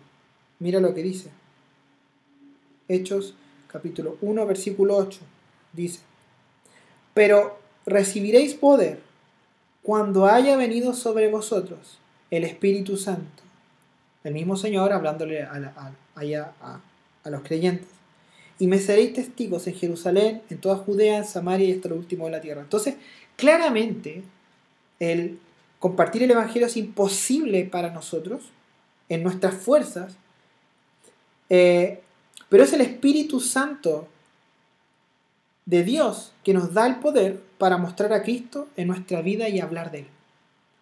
S1: Mira lo que dice. Hechos, capítulo 1, versículo 8. Dice, pero recibiréis poder cuando haya venido sobre vosotros el Espíritu Santo. El mismo Señor hablándole a, los creyentes. Y me seréis testigos en Jerusalén, en toda Judea, en Samaria y hasta lo último de la tierra. Entonces, claramente, el Compartir el Evangelio es imposible para nosotros, en nuestras fuerzas, eh, pero es el Espíritu Santo de Dios que nos da el poder para mostrar a Cristo en nuestra vida y hablar de Él.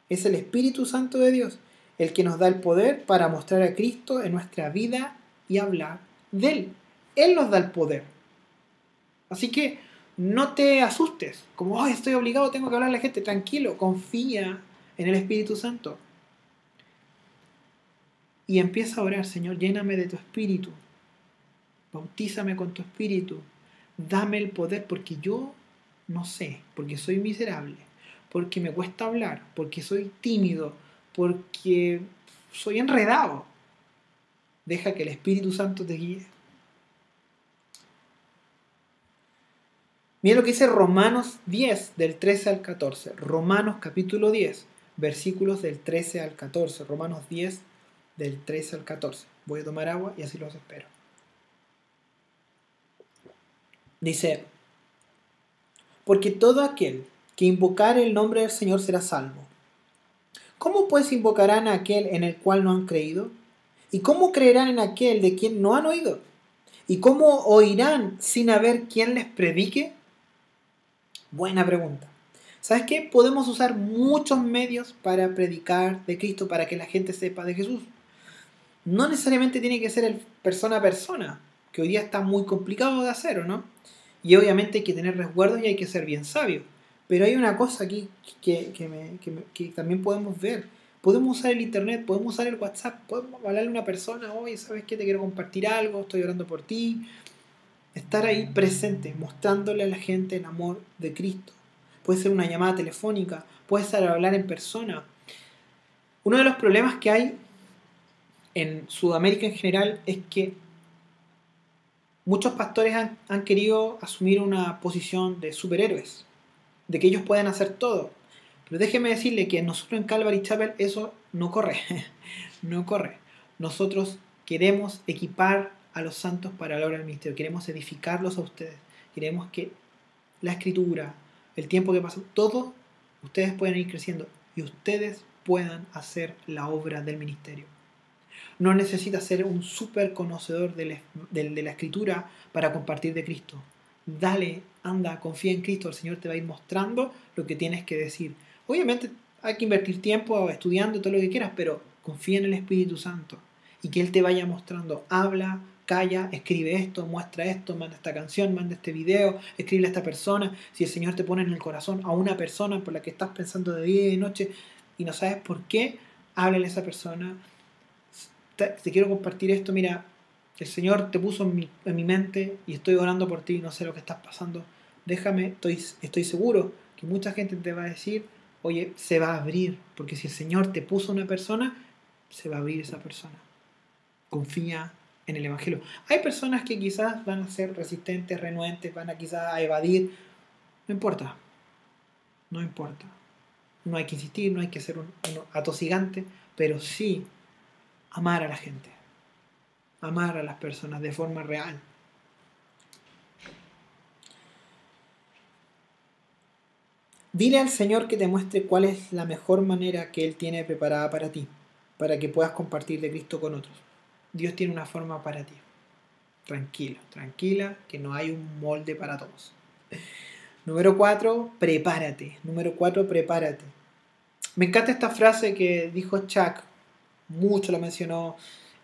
S1: Es el Espíritu Santo de Dios el que nos da el poder para mostrar a Cristo en nuestra vida y hablar de Él. Él nos da el poder. Así que no te asustes, como, estoy obligado, tengo que hablar a la gente. Tranquilo, confía en el Espíritu Santo. Y empieza a orar, Señor, lléname de tu Espíritu. Bautízame con tu Espíritu. Dame el poder porque yo no sé, porque soy miserable, porque me cuesta hablar, porque soy tímido, porque soy enredado. Deja que el Espíritu Santo te guíe. Mira lo que dice Romanos 10, del 13 al 14. Romanos capítulo 10 versículos del 13 al 14, Romanos 10 del 13 al 14. Voy a tomar agua y así los espero. Dice, porque todo aquel que invocar el nombre del Señor será salvo. ¿Cómo pues invocarán a aquel en el cual no han creído? ¿Y cómo creerán en aquel de quien no han oído? ¿Y cómo oirán sin haber quien les predique? Buena pregunta. ¿Sabes qué? Podemos usar muchos medios para predicar de Cristo, para que la gente sepa de Jesús. No necesariamente tiene que ser el persona a persona, que hoy día está muy complicado de hacer, ¿o no? Y obviamente hay que tener resguardos y hay que ser bien sabio. Pero hay una cosa aquí que, también podemos ver. Podemos usar el internet, podemos usar el WhatsApp, podemos hablarle a una persona, oye, ¿sabes qué? Te quiero compartir algo, estoy orando por ti. Estar ahí presente, mostrándole a la gente el amor de Cristo puede ser una llamada telefónica, puede ser hablar en persona. Uno de los problemas que hay en Sudamérica en general es que muchos pastores han, querido asumir una posición de superhéroes, de que ellos pueden hacer todo. Pero déjeme decirle que nosotros en Calvary Chapel eso no corre, no corre. Nosotros queremos equipar a los santos para la obra del ministerio, queremos edificarlos a ustedes, queremos que la escritura, el tiempo que pasa, todo, ustedes puedan ir creciendo y ustedes puedan hacer la obra del ministerio. No necesitas ser un súper conocedor de la, escritura para compartir de Cristo. Dale, anda, confía en Cristo, el Señor te va a ir mostrando lo que tienes que decir. Obviamente hay que invertir tiempo estudiando todo lo que quieras, pero confía en el Espíritu Santo y que Él te vaya mostrando. Habla, calla, escribe esto, muestra esto, manda esta canción, manda este video, escribe a esta persona. Si el Señor te pone en el corazón a una persona por la que estás pensando de día y de noche y no sabes por qué, háblale a esa persona. Te, quiero compartir esto, mira, el Señor te puso en mi, en mi, mente y estoy orando por ti, no sé lo que estás pasando. Déjame, estoy, estoy seguro que mucha gente te va a decir, oye, se va a abrir, porque si el Señor te puso una persona, se va a abrir esa persona. Confía en el Evangelio. Hay personas que quizás van a ser resistentes, renuentes, van a quizás a evadir. No importa. No importa. No hay que insistir, no hay que ser un, un atosigante, pero sí amar a la gente. Amar a las personas de forma real. Dile al Señor que te muestre cuál es la mejor manera que Él tiene preparada para ti, para que puedas compartir de Cristo con otros. Dios tiene una forma para ti. Tranquilo, tranquila, que no hay un molde para todos. Número cuatro, prepárate. Número cuatro, prepárate. Me encanta esta frase que dijo Chuck, mucho lo mencionó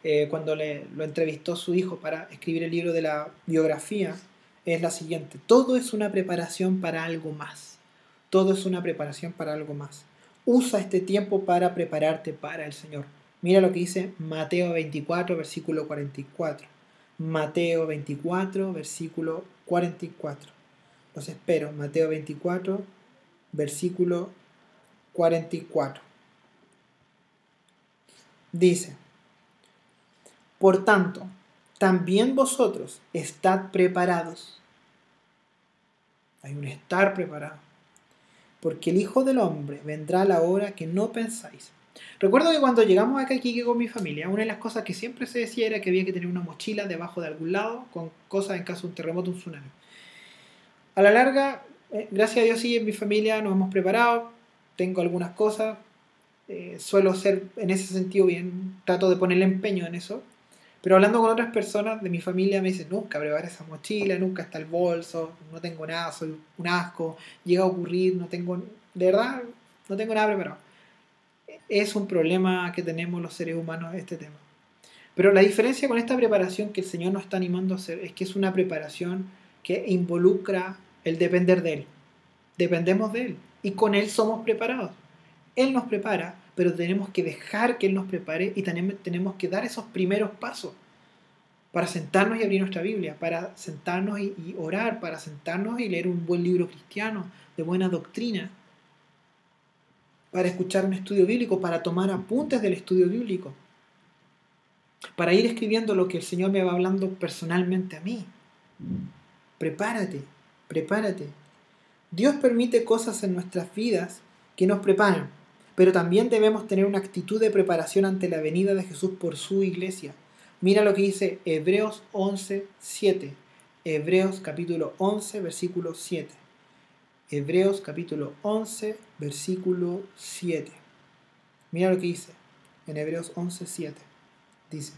S1: eh, cuando le, lo entrevistó su hijo para escribir el libro de la biografía. Es la siguiente, todo es una preparación para algo más. Todo es una preparación para algo más. Usa este tiempo para prepararte para el Señor. Mira lo que dice Mateo 24, versículo 44. Mateo 24, versículo 44. Los espero. Mateo 24, versículo 44. Dice, por tanto, también vosotros estad preparados. Hay un estar preparado. Porque el Hijo del Hombre vendrá a la hora que no pensáis. Recuerdo que cuando llegamos acá aquí con mi familia, una de las cosas que siempre se decía era que había que tener una mochila debajo de algún lado con cosas en caso de un terremoto o un tsunami. A la larga, eh, gracias a Dios sí, en mi familia nos hemos preparado, tengo algunas cosas, eh, suelo ser en ese sentido bien, trato de ponerle empeño en eso, pero hablando con otras personas de mi familia me dicen, nunca preparé esa mochila, nunca está el bolso, no tengo nada, soy un asco, llega a ocurrir, no tengo, de verdad, no tengo nada preparado es un problema que tenemos los seres humanos este tema. Pero la diferencia con esta preparación que el Señor nos está animando a hacer es que es una preparación que involucra el depender de Él. Dependemos de Él y con Él somos preparados. Él nos prepara, pero tenemos que dejar que Él nos prepare y tenemos que dar esos primeros pasos para sentarnos y abrir nuestra Biblia, para sentarnos y, y orar, para sentarnos y leer un buen libro cristiano de buena doctrina para escuchar un estudio bíblico, para tomar apuntes del estudio bíblico, para ir escribiendo lo que el Señor me va hablando personalmente a mí. Prepárate, prepárate. Dios permite cosas en nuestras vidas que nos preparan, pero también debemos tener una actitud de preparación ante la venida de Jesús por su iglesia. Mira lo que dice Hebreos 11, 7. Hebreos capítulo 11, versículo 7. Hebreos capítulo 11, versículo 7. Mira lo que dice en Hebreos 11, 7. Dice,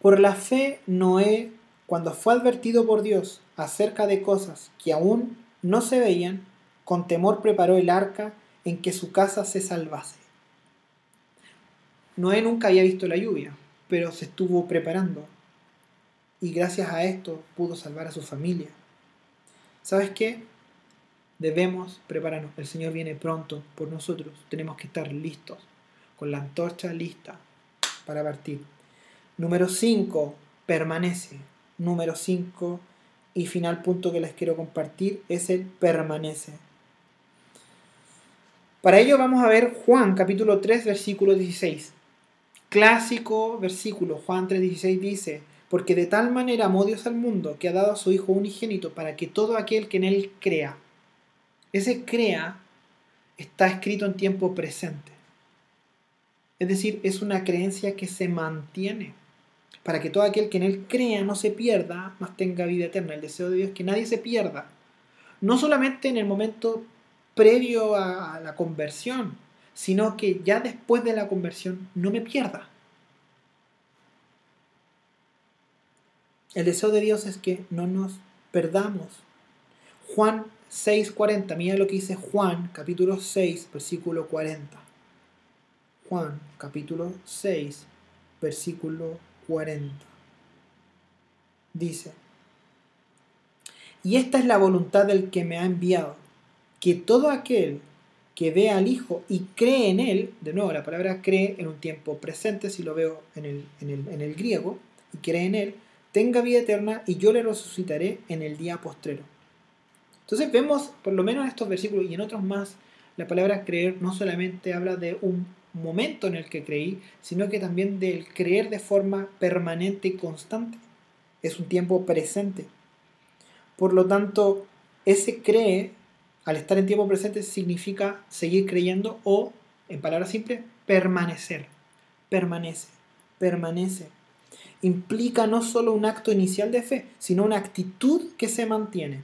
S1: por la fe Noé, cuando fue advertido por Dios acerca de cosas que aún no se veían, con temor preparó el arca en que su casa se salvase. Noé nunca había visto la lluvia, pero se estuvo preparando y gracias a esto pudo salvar a su familia. ¿Sabes qué? Debemos prepararnos. El Señor viene pronto por nosotros. Tenemos que estar listos, con la antorcha lista para partir. Número 5, permanece. Número 5 y final punto que les quiero compartir es el permanece. Para ello vamos a ver Juan capítulo 3 versículo 16. clásico versículo, Juan 3:16 dice, porque de tal manera amó Dios al mundo que ha dado a su Hijo unigénito para que todo aquel que en él crea, ese crea está escrito en tiempo presente. Es decir, es una creencia que se mantiene para que todo aquel que en él crea no se pierda, más tenga vida eterna. El deseo de Dios es que nadie se pierda. No solamente en el momento previo a la conversión, sino que ya después de la conversión no me pierda. El deseo de Dios es que no nos perdamos. Juan 6:40, mira lo que dice Juan capítulo 6, versículo 40. Juan capítulo 6, versículo 40. Dice, y esta es la voluntad del que me ha enviado, que todo aquel que ve al Hijo y cree en Él, de nuevo la palabra cree en un tiempo presente, si lo veo en el, en el griego, y cree en Él, tenga vida eterna y yo le resucitaré en el día postrero. Entonces vemos, por lo menos en estos versículos y en otros más, la palabra creer no solamente habla de un momento en el que creí, sino que también del creer de forma permanente y constante. Es un tiempo presente. Por lo tanto, ese cree, al estar en tiempo presente, significa seguir creyendo o, en palabras simples, permanecer. Permanece, permanece. Implica no solo un acto inicial de fe, sino una actitud que se mantiene.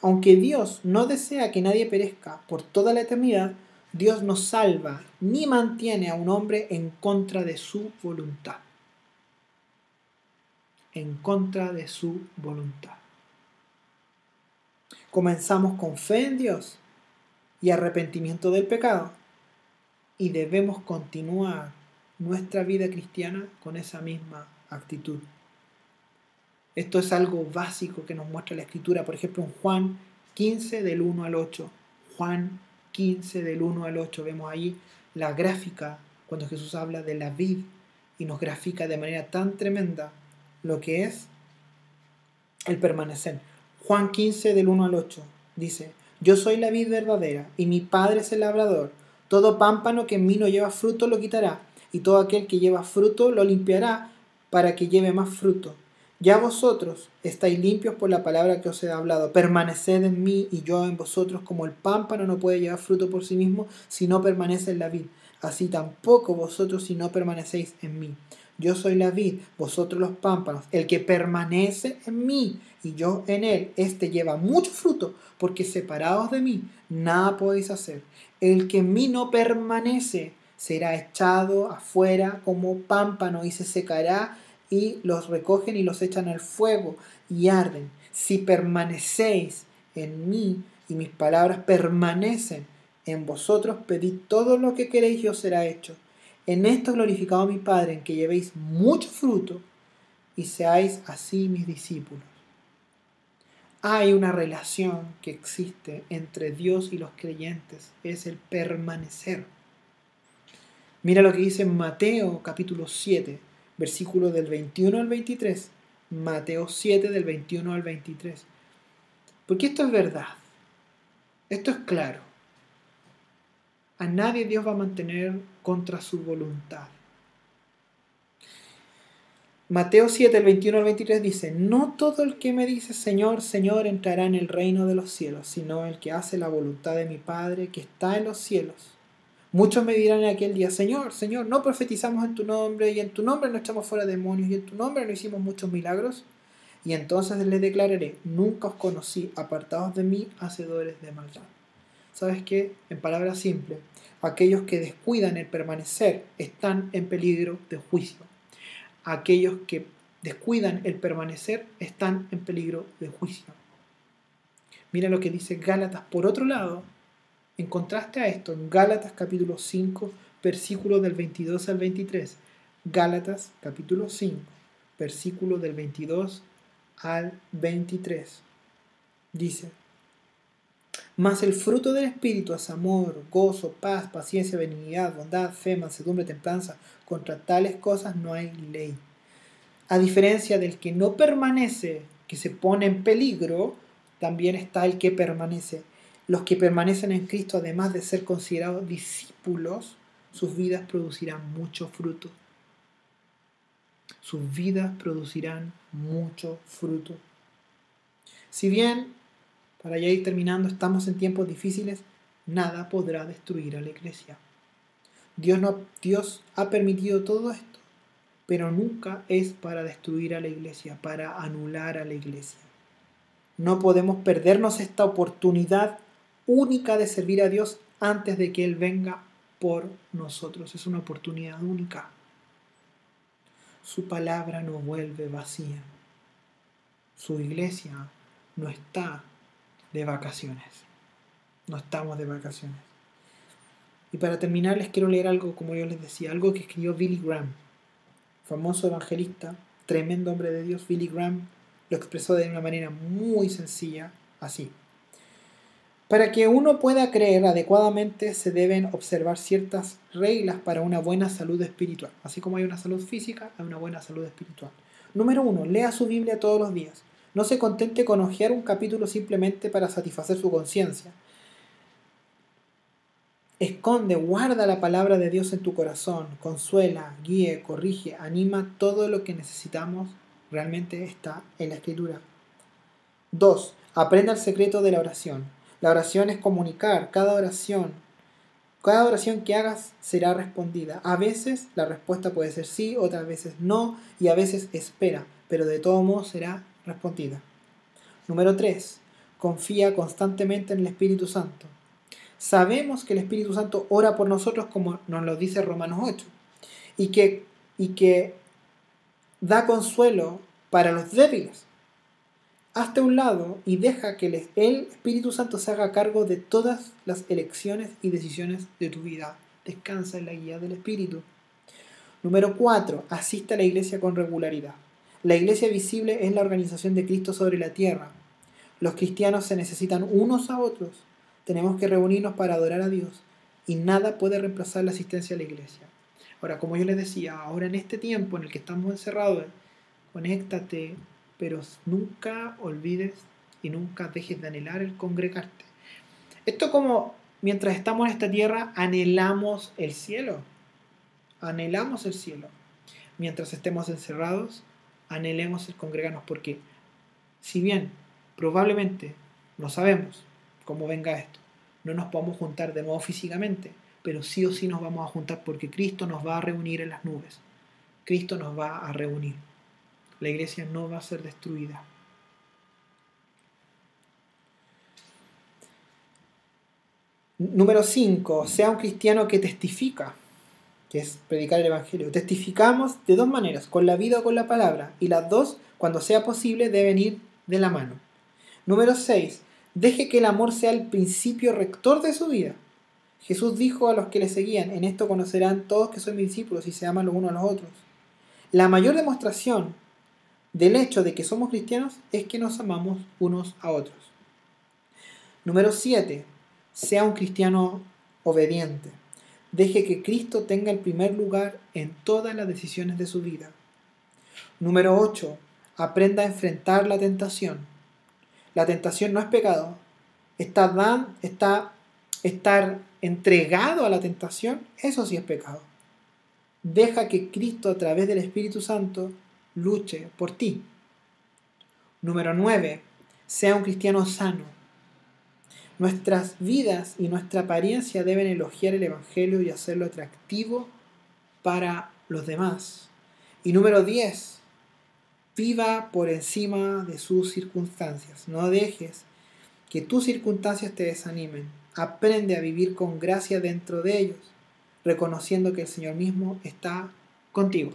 S1: Aunque Dios no desea que nadie perezca por toda la eternidad, Dios no salva ni mantiene a un hombre en contra de su voluntad. En contra de su voluntad. Comenzamos con fe en Dios y arrepentimiento del pecado y debemos continuar nuestra vida cristiana con esa misma actitud. Esto es algo básico que nos muestra la escritura, por ejemplo en Juan 15 del 1 al 8. Juan 15 del 1 al 8 vemos ahí la gráfica cuando Jesús habla de la vid y nos grafica de manera tan tremenda lo que es el permanecer. Juan 15 del 1 al 8 dice, yo soy la vid verdadera y mi Padre es el labrador. Todo pámpano que en mí no lleva fruto lo quitará y todo aquel que lleva fruto lo limpiará para que lleve más fruto. Ya vosotros estáis limpios por la palabra que os he hablado. Permaneced en mí y yo en vosotros, como el pámpano no puede llevar fruto por sí mismo si no permanece en la vid. Así tampoco vosotros si no permanecéis en mí. Yo soy la vid, vosotros los pámpanos. El que permanece en mí y yo en él, éste lleva mucho fruto, porque separados de mí nada podéis hacer. El que en mí no permanece será echado afuera como pámpano y se secará y los recogen y los echan al fuego y arden. Si permanecéis en mí y mis palabras permanecen en vosotros, pedid todo lo que queréis y os será hecho. En esto glorificado mi Padre, en que llevéis mucho fruto y seáis así mis discípulos. Hay una relación que existe entre Dios y los creyentes, es el permanecer. Mira lo que dice Mateo capítulo 7, versículo del 21 al 23. Mateo 7 del 21 al 23. Porque esto es verdad. Esto es claro. A nadie Dios va a mantener contra su voluntad. Mateo 7, el 21 al 23 dice, No todo el que me dice Señor, Señor entrará en el reino de los cielos, sino el que hace la voluntad de mi Padre que está en los cielos. Muchos me dirán en aquel día, Señor, Señor, no profetizamos en tu nombre y en tu nombre no echamos fuera demonios y en tu nombre no hicimos muchos milagros. Y entonces les declararé, nunca os conocí, apartados de mí, hacedores de maldad. ¿Sabes qué? En palabras simples, aquellos que descuidan el permanecer están en peligro de juicio. Aquellos que descuidan el permanecer están en peligro de juicio. Mira lo que dice Gálatas por otro lado, en contraste a esto, en Gálatas capítulo 5, versículos del 22 al 23, Gálatas capítulo 5, versículo del 22 al 23, dice, mas el fruto del Espíritu es amor, gozo, paz, paciencia, benignidad, bondad, fe, mansedumbre, templanza. Contra tales cosas no hay ley. A diferencia del que no permanece, que se pone en peligro, también está el que permanece los que permanecen en Cristo, además de ser considerados discípulos, sus vidas producirán mucho fruto. sus vidas producirán mucho fruto. Si bien, para ya ir terminando, estamos en tiempos difíciles, nada podrá destruir a la iglesia. Dios, no, Dios ha permitido todo esto, pero nunca es para destruir a la iglesia, para anular a la iglesia. No podemos perdernos esta oportunidad única de servir a Dios antes de que Él venga por nosotros. Es una oportunidad única. Su palabra no vuelve vacía. Su iglesia no está de vacaciones. No estamos de vacaciones. Y para terminar les quiero leer algo, como yo les decía, algo que escribió Billy Graham, famoso evangelista, tremendo hombre de Dios. Billy Graham lo expresó de una manera muy sencilla, así. Para que uno pueda creer adecuadamente se deben observar ciertas reglas para una buena salud espiritual. Así como hay una salud física, hay una buena salud espiritual. Número uno, lea su Biblia todos los días. No se contente con hojear un capítulo simplemente para satisfacer su conciencia. Esconde, guarda la palabra de Dios en tu corazón, consuela, guíe, corrige, anima, todo lo que necesitamos realmente está en la escritura. 2. Aprenda el secreto de la oración. La oración es comunicar, cada oración, cada oración que hagas será respondida. A veces la respuesta puede ser sí, otras veces no, y a veces espera, pero de todo modo será respondida. Número 3. Confía constantemente en el Espíritu Santo. Sabemos que el Espíritu Santo ora por nosotros como nos lo dice Romanos 8, y que, y que da consuelo para los débiles hazte un lado y deja que el Espíritu Santo se haga cargo de todas las elecciones y decisiones de tu vida. Descansa en la guía del Espíritu. Número 4. Asiste a la iglesia con regularidad. La iglesia visible es la organización de Cristo sobre la tierra. Los cristianos se necesitan unos a otros. Tenemos que reunirnos para adorar a Dios y nada puede reemplazar la asistencia a la iglesia. Ahora, como yo les decía, ahora en este tiempo en el que estamos encerrados, conéctate, pero nunca olvides y nunca dejes de anhelar el congregarte. Esto como mientras estamos en esta tierra anhelamos el cielo, anhelamos el cielo. Mientras estemos encerrados, anhelemos el congregarnos porque si bien probablemente no sabemos cómo venga esto, no nos podemos juntar de nuevo físicamente, pero sí o sí nos vamos a juntar porque Cristo nos va a reunir en las nubes. Cristo nos va a reunir la iglesia no va a ser destruida. Número 5. Sea un cristiano que testifica, es predicar el Evangelio. Testificamos de dos maneras, con la vida o con la palabra, y las dos, cuando sea posible, deben ir de la mano. Número 6. Deje que el amor sea el principio rector de su vida. Jesús dijo a los que le seguían, en esto conocerán todos que mis discípulos y se aman los unos a los otros. La mayor demostración del hecho de que somos cristianos es que nos amamos unos a otros. Número 7. Sea un cristiano obediente. Deje que Cristo tenga el primer lugar en todas las decisiones de su vida. Número 8. Aprenda a enfrentar la tentación. La tentación no es pecado. Está dan, está, estar entregado a la tentación, eso sí es pecado. Deja que Cristo a través del Espíritu Santo luche por ti. Número 9. Sea un cristiano sano. Nuestras vidas y nuestra apariencia deben elogiar el Evangelio y hacerlo atractivo para los demás. Y número 10. Viva por encima de sus circunstancias. No dejes que tus circunstancias te desanimen. Aprende a vivir con gracia dentro de ellos, reconociendo que el Señor mismo está contigo.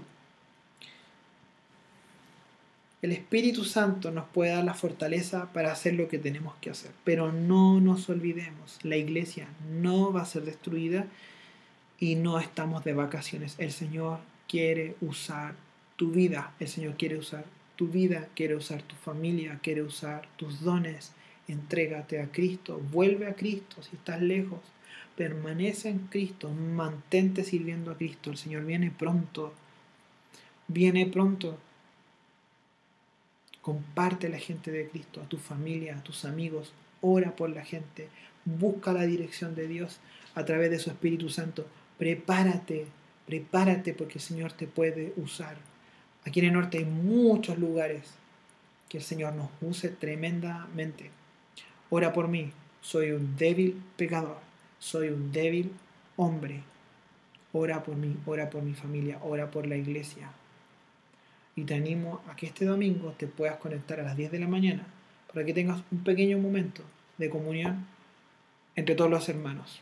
S1: El Espíritu Santo nos puede dar la fortaleza para hacer lo que tenemos que hacer. Pero no nos olvidemos, la iglesia no va a ser destruida y no estamos de vacaciones. El Señor quiere usar tu vida, el Señor quiere usar tu vida, quiere usar tu familia, quiere usar tus dones. Entrégate a Cristo, vuelve a Cristo si estás lejos. Permanece en Cristo, mantente sirviendo a Cristo. El Señor viene pronto. Viene pronto. Comparte la gente de Cristo, a tu familia, a tus amigos. Ora por la gente. Busca la dirección de Dios a través de su Espíritu Santo. Prepárate, prepárate porque el Señor te puede usar. Aquí en el norte hay muchos lugares que el Señor nos use tremendamente. Ora por mí, soy un débil pecador, soy un débil hombre. Ora por mí, ora por mi familia, ora por la iglesia. Y te animo a que este domingo te puedas conectar a las 10 de la mañana para que tengas un pequeño momento de comunión entre todos los hermanos.